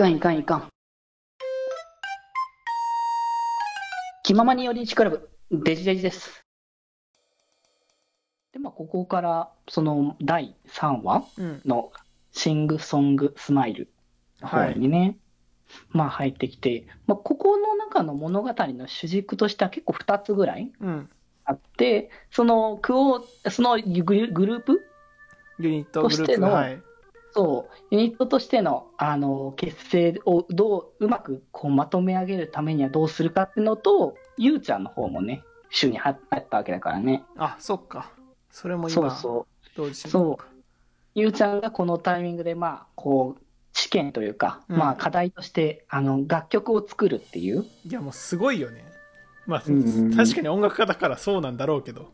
かんいかんいかん。気ままに寄り道クラブ、デジデジです。で、まあ、ここから、その、第3話うん。の、シングソングスマイルの方にね、まあ入ってきて、まあ、ここの中の物語の主軸としては結構2つぐらいうん。あって、その、クオそのグルグループユニットグループとしてのはい。そう、ユニットとしての、あの、結成をどう、うまくこうまとめ上げるためにはどうするかっていうのと、ゆうちゃんの方もね、週に入ったわけだからね。あ、そっか。それも今、そうそう。同時に。そう。ゆうちゃんがこのタイミングで、まあ、こう、試験というか、うんまあ、課題として、あの、楽曲を作るっていう。いや、もうすごいよね。まあ、うん確かに音楽家だからそうなんだろうけど。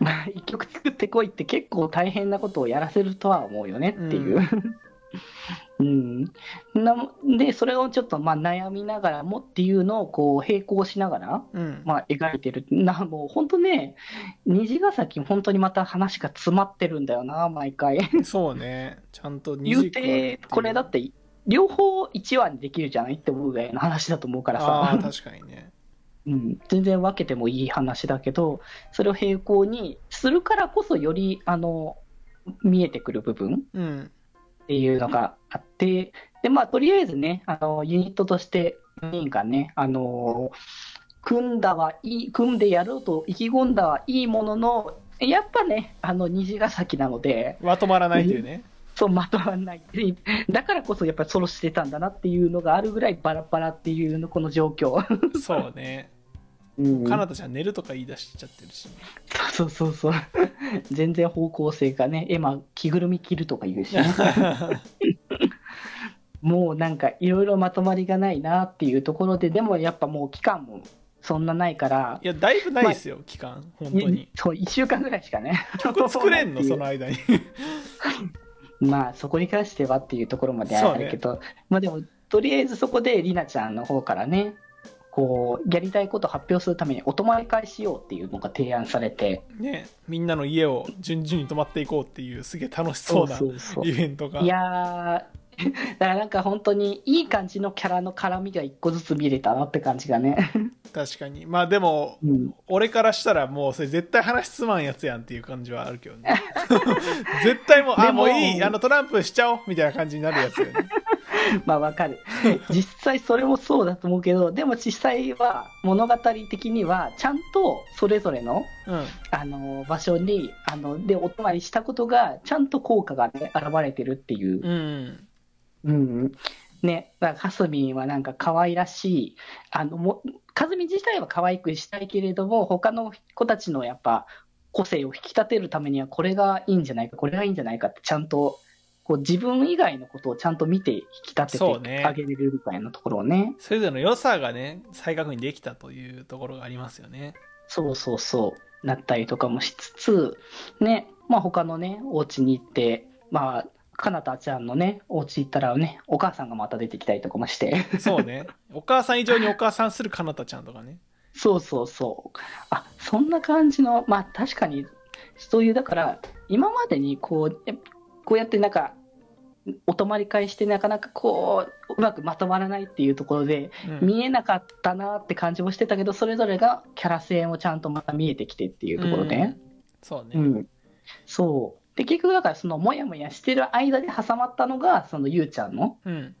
まあ、一曲作ってこいって結構大変なことをやらせるとは思うよねっていう。うん。なで、それをちょっとまあ悩みながらもっていうのをこう並行しながら、うん。まあ、描いてる。な、もう本当ね、虹ヶ崎、本当にまた話が詰まってるんだよな、毎回。そうね。ちゃんと言うて、これだって、両方1話にできるじゃないって思うぐらいの話だと思うからさ、確かにね。うん、全然分けてもいい話だけど、それを並行にするからこそ、より、あの、見えてくる部分。っていうのがあって、で、まあ、とりあえずね、あの、ユニットとして4人がね、あの、組んだはいい、組んでやろうと意気込んだはいいものの、やっぱね、あの、虹ヶ崎なので、まとまらないというね。そう、まとまらない。だからこそ、やっぱりソロしてたんだなっていうのがあるぐらいバラバラっていうの、この状況。そうね。うんかなたちゃん寝るとか言い出しちゃってるし。そうそうそう。全然方向性がね、エマ、着ぐるみ着るとか言うしね。もうなんかいろいろまとまりがないなっていうところで、でもやっぱもう期間もそんなないからい、や、だいぶないですよ、期間。本当に。そう、1週間ぐらいしかね。曲作れんの、そうその間に。まあそこに関してはっていうところまであるけど、まあでも、とりあえずそこでりなちゃんの方からね、こう、やりたいことを発表するためにお泊まり会しようっていうのが提案されて、ね、みんなの家を順々に泊まっていこうっていう、すげえ楽しそうなイベントが。いやー、だからなんか本当にいい感じのキャラの絡みが一個ずつ見れたなって感じがね。確かに。まあでも、うん、俺からしたらもうそれ絶対話つまんやつやんっていう感じはあるけどね。絶対もう、あ、もういい、あのトランプしちゃおうみたいな感じになるやつよね。まあわかる。実際それもそうだと思うけど、でも実際は物語的にはちゃんとそれぞれのうん。あの場所にあのでお泊まりしたことがちゃんと効果がね現れてるっていう。うん。うん。ね、だからかすみんはなんか可愛らしい、あのもかずみ自体は可愛くしたいけれども、他の子たちのやっぱ個性を引き立てるためにはこれがいいんじゃないか、これがいいんじゃないかってちゃんとこう自分以外のことをちゃんと見て引き立ててあげれるみたいなところをね。それぞれの良さがね、再確認できたというところがありますよね。そうそうそう、なったりとかもしつつ、ね、まあ他のね、お家に行って、まあ、かなたちゃんのね、お家行ったらね、お母さんがまた出てきたりとかもして。そうね。お母さん以上にお母さんするかなたちゃんとかね。そうそうそう。あ、そんな感じの、まあ確かに、そういう、だから、今までにこう、えこうやってなんか、お泊まり会してなかなかこう、うまくまとまらないっていうところで、うん見えなかったなって感じもしてたけど、それぞれがキャラ性もちゃんとまた見えてきてっていうところで、うんそうね。うん、そう。で、結局だからそのもやもやしてる間で挟まったのが、そのゆうちゃんの、うん。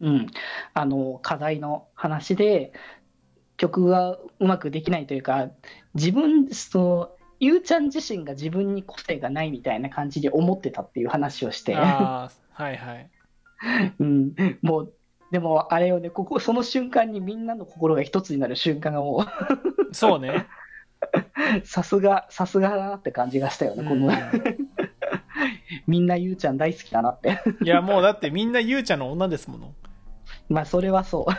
うん、あの課題の話で曲がうまくできないというか自分そのゆうちゃん自身が自分に個性がないみたいな感じで思ってたっていう話をして、ああ、はいはい。うん、もうでもあれよねここその瞬間にみんなの心が一つになる瞬間がも そうね。う さすがさすがだなって感じがしたよね、このうん みんなゆうちゃん大好きだなっていや、もうだってみんなゆうちゃんの女ですもの。まあ、それはそう。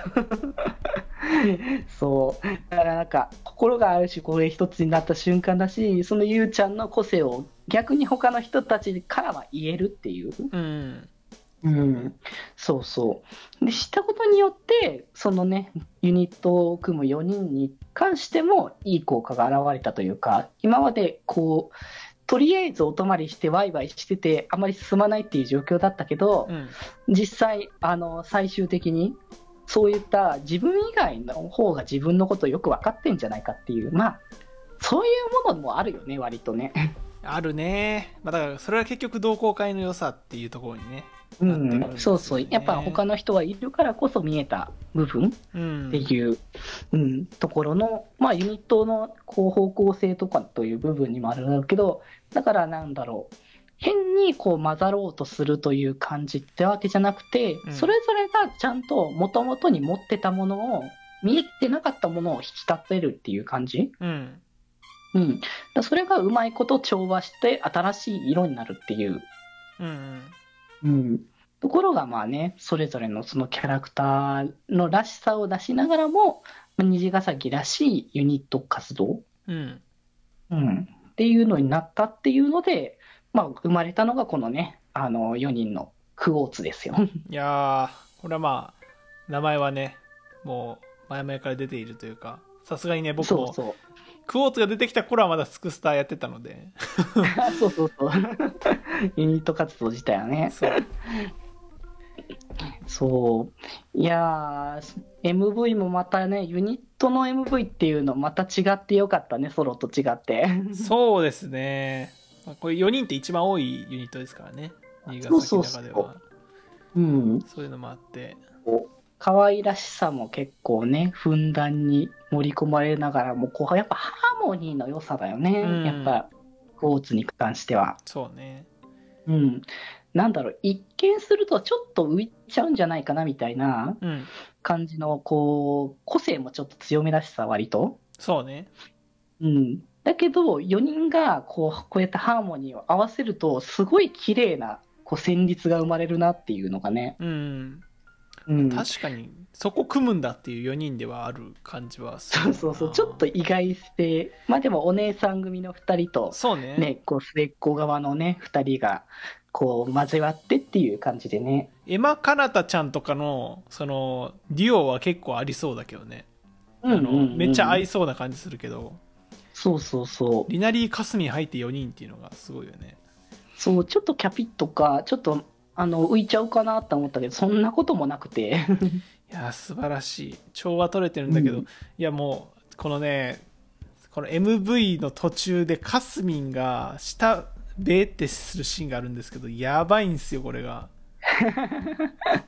そう。だからなんか、心があるし、これ一つになった瞬間だし、そのゆうちゃんの個性を逆に他の人たちからは言えるっていう。うん。うん。そうそう。で、知ったことによって、そのね、ユニットを組む4人に関しても、いい効果が現れたというか、今までこう、とりあえずお泊まりしてワイワイしてて、あまり進まないっていう状況だったけど、うん。実際、あの、最終的に、そういった自分以外の方が自分のことをよく分かってんじゃないかっていう、まあ、そういうものもあるよね、割とね。あるね。まあ、だから、それは結局同好会の良さっていうところにね。うんそうそう。やっぱ他の人がいるからこそ見えた部分うん。っていう、うん、ところの、まあ、ユニットのこう方向性とかという部分にもあるんだけど、だからなんだろう、変にこう混ざろうとするという感じってわけじゃなくて、うんそれぞれがちゃんと元々に持ってたものを、見えてなかったものを引き立てるっていう感じ、うん。うん、それがうまいこと調和して新しい色になるっていううん。うん、ところがまあね、それぞれのそのキャラクターのらしさを出しながらも、まあ虹ヶ崎らしいユニット活動、うん。うん、っていうのになったっていうので、まあ、生まれたのがこのね、あの4人のクオーツですよ。いやー、これはまあ、名前はね、もう、前々から出ているというか、さすがにね、僕も。クォーツが出てきた頃はまだスクスターやってたので、そうそうそう。ユニット活動自体はね。そう。そう。いやー、MV もまたね、ユニットの MV っていうのまた違ってよかったね、ソロと違って。そうですね。まあこれ4人って一番多いユニットですからね。新潟崎の中では。うん。そういうのもあって。可愛らしさも結構ね、ふんだんに盛り込まれながらも、こう、やっぱハーモニーの良さだよね。うんやっぱ、クォーツに関しては。そうね。うん。なんだろう、一見するとちょっと浮いちゃうんじゃないかなみたいなうん。感じの、こう、個性もちょっと強めだしさ、割と。そうね。うん。だけど、4人がこう、こうやってハーモニーを合わせると、すごい綺麗な、こう、旋律が生まれるなっていうのがね。うん。うん。確かに、そこ組むんだっていう4人ではある感じはそうそうそう、ちょっと意外性。まあでも、お姉さん組の2人と、そうね。ね、こう、末っ子側のね、2人が、こう、交わってっていう感じでね。エマ・カナタちゃんとかの、その、デュオは結構ありそうだけどね。めっちゃ合いそうな感じするけど、そうそうそう。リナリー・カスミン入って4人っていうのがすごいよね。そう、ちょっとキャピッとか、ちょっと、あの、浮いちゃうかなって思ったけど、そんなこともなくて。いやー素晴らしい。調和取れてるんだけど、うん。いやもうこのねこの MV の途中でカスミンが下ベーってするシーンがあるんですけどやばいんですよこれが。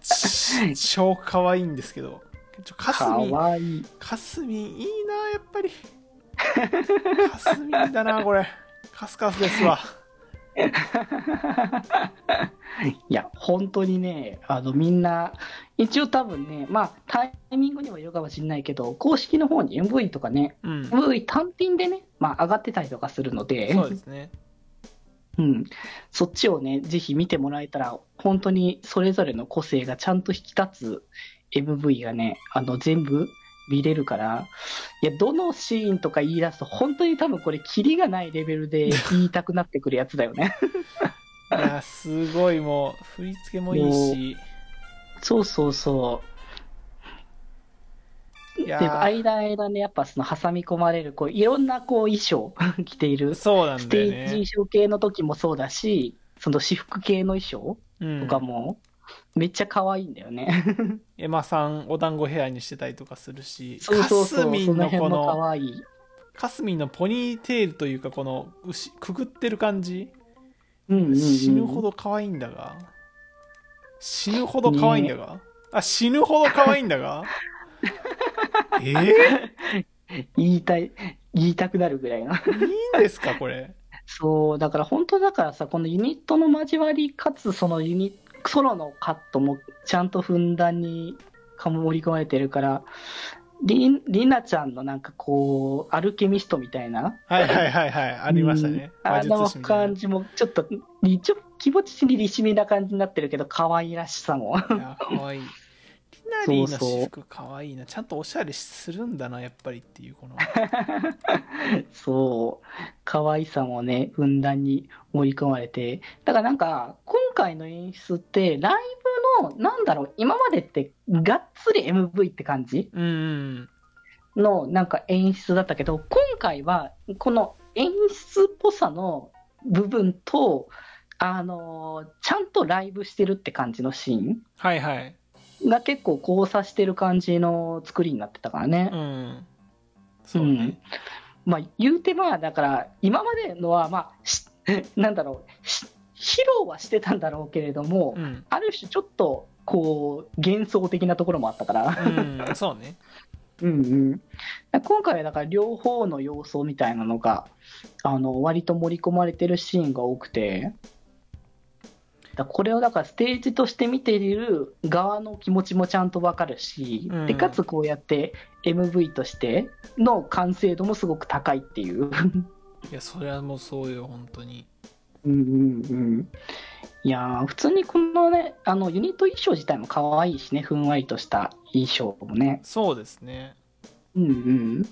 ち 超可愛いんですけど。ちょカスかミンわいい。カスミンいいなやっぱり。カスミンだなこれ。カスカスですわいや、本当にね、あの、みんな、一応多分ね、まあ、タイミングにもよるかもしれないけど、公式の方に MV とかね、うん。MV 単品でね、まあ、上がってたりとかするので、そうですね。うん、そっちをね、ぜひ見てもらえたら、本当にそれぞれの個性がちゃんと引き立つ MV がね、あの、全部見れるから、いや、どのシーンとか言い出すと、本当に多分これ、キリがないレベルで 言いたくなってくるやつだよね。いやすごいもう振り付けもいいし。そうそうそ。いうやで、間間ね、やっぱその挟み込まれる、こう、いろんなこう衣装 着ている、そうなんステだよね。ージ衣装系の時もそうだし、その私服系の衣装うんとかも、めっちゃ可愛いんだよね。エマさんお団子ヘアにしてたりとかするしそうそうそう、カスミそンのこの。カスミンのポニーテールというかこの牛くぐってる感じ。うんうんうん、死ぬほど可愛いんだが。死ぬほど可愛いんだが、あ死ぬほど可愛いんだが。えー、言いたい、言いたくなるぐらいの。いいんですかこれ。そう、だから本当だからさ、このユニットの交わり、かつそのユニソロのカットもちゃんとふんだんに盛り込まれてるから、りんりなちゃんのなんかこう、アルケミストみたいな、はいはいはいはいありましたね。うん。あの感じもちょっと、りちょ気持ちにりしみな感じになってるけど、可愛らしさも。可愛い。リナリーのそうそう私服可愛いな。ちゃんとおしゃれするんだなやっぱりっていうこの。そう、可愛さもね、ふんだんに盛り込まれて、だからなんか、今回の演出って、ライブの、なんだろう、今までって、がっつり MV って感じの、なんか演出だったけど、今回は、この演出っぽさの部分と、あのーちゃんとライブしてるって感じのシーはいはい。ンが結構交差してる感じの作りになってたからね。うん。そうね。まあ、言うてまあ、だから、今までのは、まあ、しなんだろう、し披露はしてたんだろうけれども、うん。ある種ちょっと、こう、幻想的なところもあったから。うん、そうね。うんうん、今回はだから両方の要素みたいなのがあの割と盛り込まれてるシーンが多くてだこれをだからステージとして見ている側の気持ちもちゃんとわかるし、うんでかつこうやって MV としての完成度もすごく高いっていう。いや、それはもうそうよ、本当に。うんうんうんいやー普通にこのねあのユニット衣装自体も可愛いしねふんわりとした衣装もねそうですね。うんうん。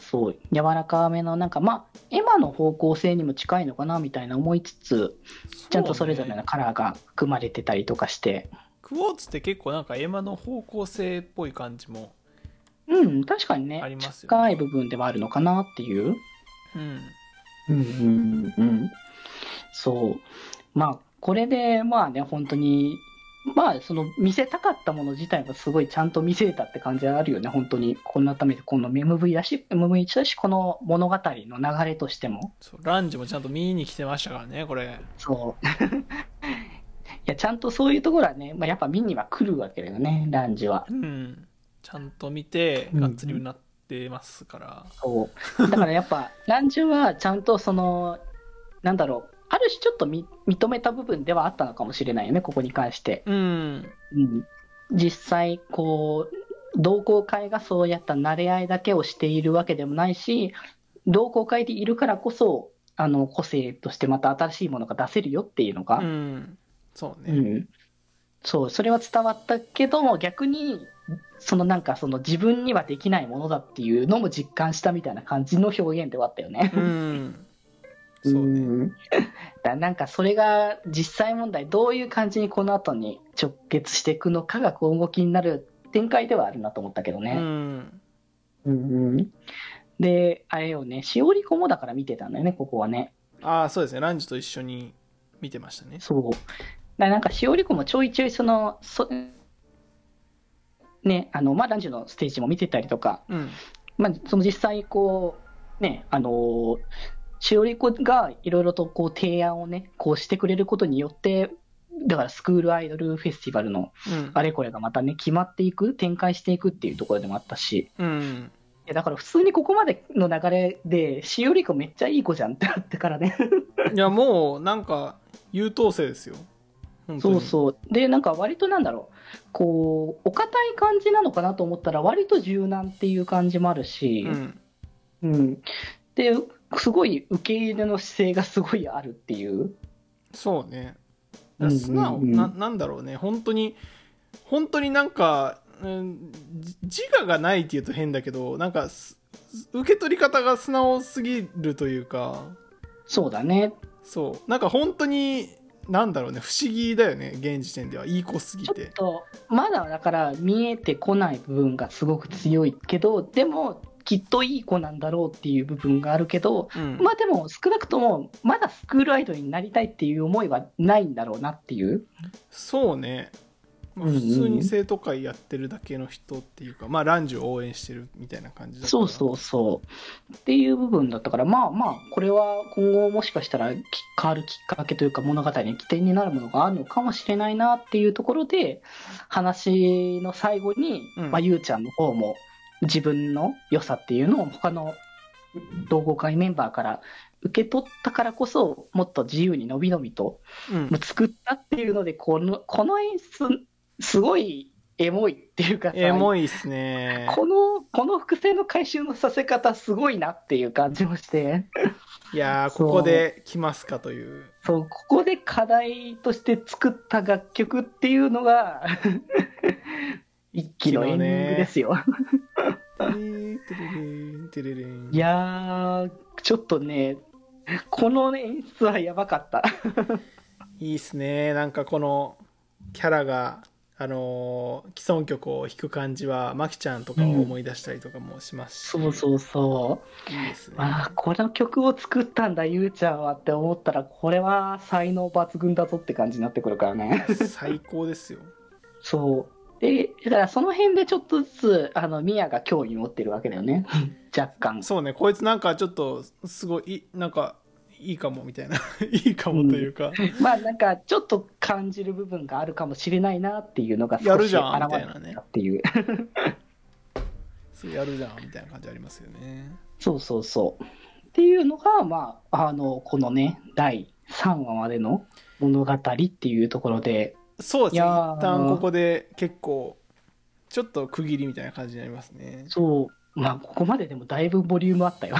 そう、柔らかめの、なんかまあ、エマの方向性にも近いのかなみたいな思いつつ、ちゃんとそれぞれうねのカラーが組まれてたりとかして、クォーツって結構なんかエマの方向性っぽい感じも。うん、確かにね、ありますよね近い部分ではあるのかなっていう。うん。うんうんうん。そう。まあ、これで、まあね、本当に、まあ、その見せたかったもの自体はすごいちゃんと見せれたって感じはあるよね、本当に。こんなためで、この MV だし、MV だし、この物語の流れとしても。そうランジもちゃんと見に来てましたからね、これ。そう。いや、ちゃんとそういうところはね、まあ、やっぱ見には来るわけだよね、ランジは。うん。ちゃんと見て、うんがっつりうなってますから。そう。だからやっぱ、ランジはちゃんとその、なんだろう、ある種ちょっとみ認めた部分ではあったのかもしれないよね、ここに関して。うん。うん。実際、こう、同好会がそうやった慣れ合いだけをしているわけでもないし、同好会でいるからこそ、あの、個性としてまた新しいものが出せるよっていうのが、うん。そうね。うん、そう、それは伝わったけども、逆に、そのなんかその自分にはできないものだっていうのも実感したみたいな感じの表現ではあったよね。うん。そうね。ん だなんかそれが実際問題、どういう感じにこの後に直結していくのかが今後気になる展開ではあるなと思ったけどうね。ん。うんうんで、あれよね、しおりこもだから見てたんだよね、ここはね。ああ、そうですね。ランジと一緒に見てましたね。そう。だなんか、しおりこもちょいちょいその、そね、あの、まあ、ランジュのステージも見てたりとか、うん。まあ、その実際、こう、ね、あのー、しおりこがいろいろとこう提案をね、こうしてくれることによって、だからスクールアイドルフェスティバルのうん。あれこれがまたね、決まっていく、展開していくっていうところでもあったし、うん。いやだから普通にここまでの流れで、しおりこめっちゃいい子じゃんってなってからね。いや、もう、なんか、優等生ですよ。そうそう。で、なんか割となんだろう、こう、お堅い感じなのかなと思ったら、割と柔軟っていう感じもあるし、うん。うん。で、すごい受け入れの姿勢がすごいあるっていう。そうね。うんうんうん素直、な、なんだろうね。本当に、本当になんか、うんじ自我がないって言うと変だけど、なんかす、受け取り方が素直すぎるというか、そうだね。そう。なんか本当に、なんだろうね。不思議だよね。現時点では。いい子すぎちょってて。と、まだだから見えてこない部分がすごく強いけど、でも、きっといい子なんだろうっていう部分があるけど、うん。まあでも少なくとも、まだスクールアイドルになりたいっていう思いはないんだろうなっていう。そうね。まあうんうん普通に生徒会やってるだけの人っていうか、まあ、ランジを応援してるみたいな感じだそうそうそう。っていう部分だったから、まあまあ、これは今後もしかしたらき変わるきっかけというか物語に起点になるものがあるのかもしれないなっていうところで、話の最後に、うんまあ、ゆうちゃんの方も自分の良さっていうのを他の同好会メンバーから受け取ったからこそ、もっと自由にのびのびとうん。作ったっていうので、この、この演出、すごいエモいっていうかさエモいっすね。この、この伏線の回収のさせ方すごいなっていう感じもして、いやここで来ますかという。そう、ここで課題として作った楽曲っていうのが、一期のエンディングですよ。テテレレテレレンいやー、ちょっとね、この演出はやばかった。いいっすね。なんかこのキャラがあのー既存曲を弾く感じはまきちゃんとかを思い出したりとかもしますし、そうそうそう。いいですね、まあ、この曲を作ったんだ、ゆうちゃんはって思ったら、これは才能抜群だぞって感じになってくるからね。最高ですよ そう。で、だからその辺でちょっとずつ、あの、ミヤが興味持ってるわけだよね。若干。そうねこいつなんかちょっとすごいいなんかいいかもみたいな いいかもというか、まあなんかちょっと感じる部分があるかもしれないなっていうのが少しやるじゃん現れみたっていう。そうやるじゃんみたいな感じありますよねそうそうそう。っていうのが、まあ、あの、このね、第3話までの物語っていうところで、そうですね。一旦ここで結構ちょっと区切りみたいな感じになりますね。そう、まあ、ここまででもだいぶボリュームあったよ。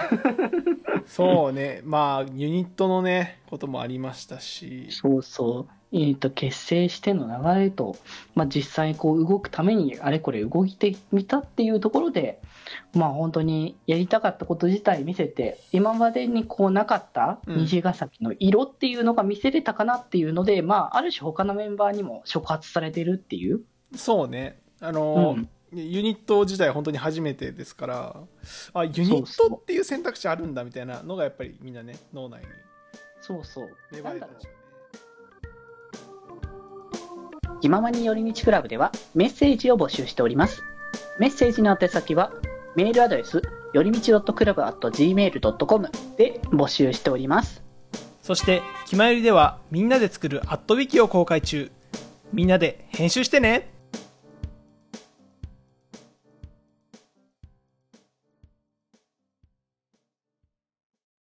そうね。まあユニットのねこともありましたし。そうそう。えっと、結成しての流れと、まあ、実際こう動くためにあれこれ動いてみたっていうところで、まあ本当にやりたかったこと自体見せて、今までにこうなかったうん虹ヶ崎の色っていうのが見せれたかなっていうので、まあある種他のメンバーにも触発されてるっていう。そうねあのーうんユニット自体本当に初めてですからあユニットっていう選択肢あるんだみたいなのがやっぱりみんなね脳内にそうそう。芽生えたんでしょうね気ままに寄り道クラブではメッセージを募集しております。メッセージの宛先はメールアドレスよりみち .club.gmail.com で募集しております。そして「きまより」ではみんなで作るアットウィキを公開中みんなで編集してね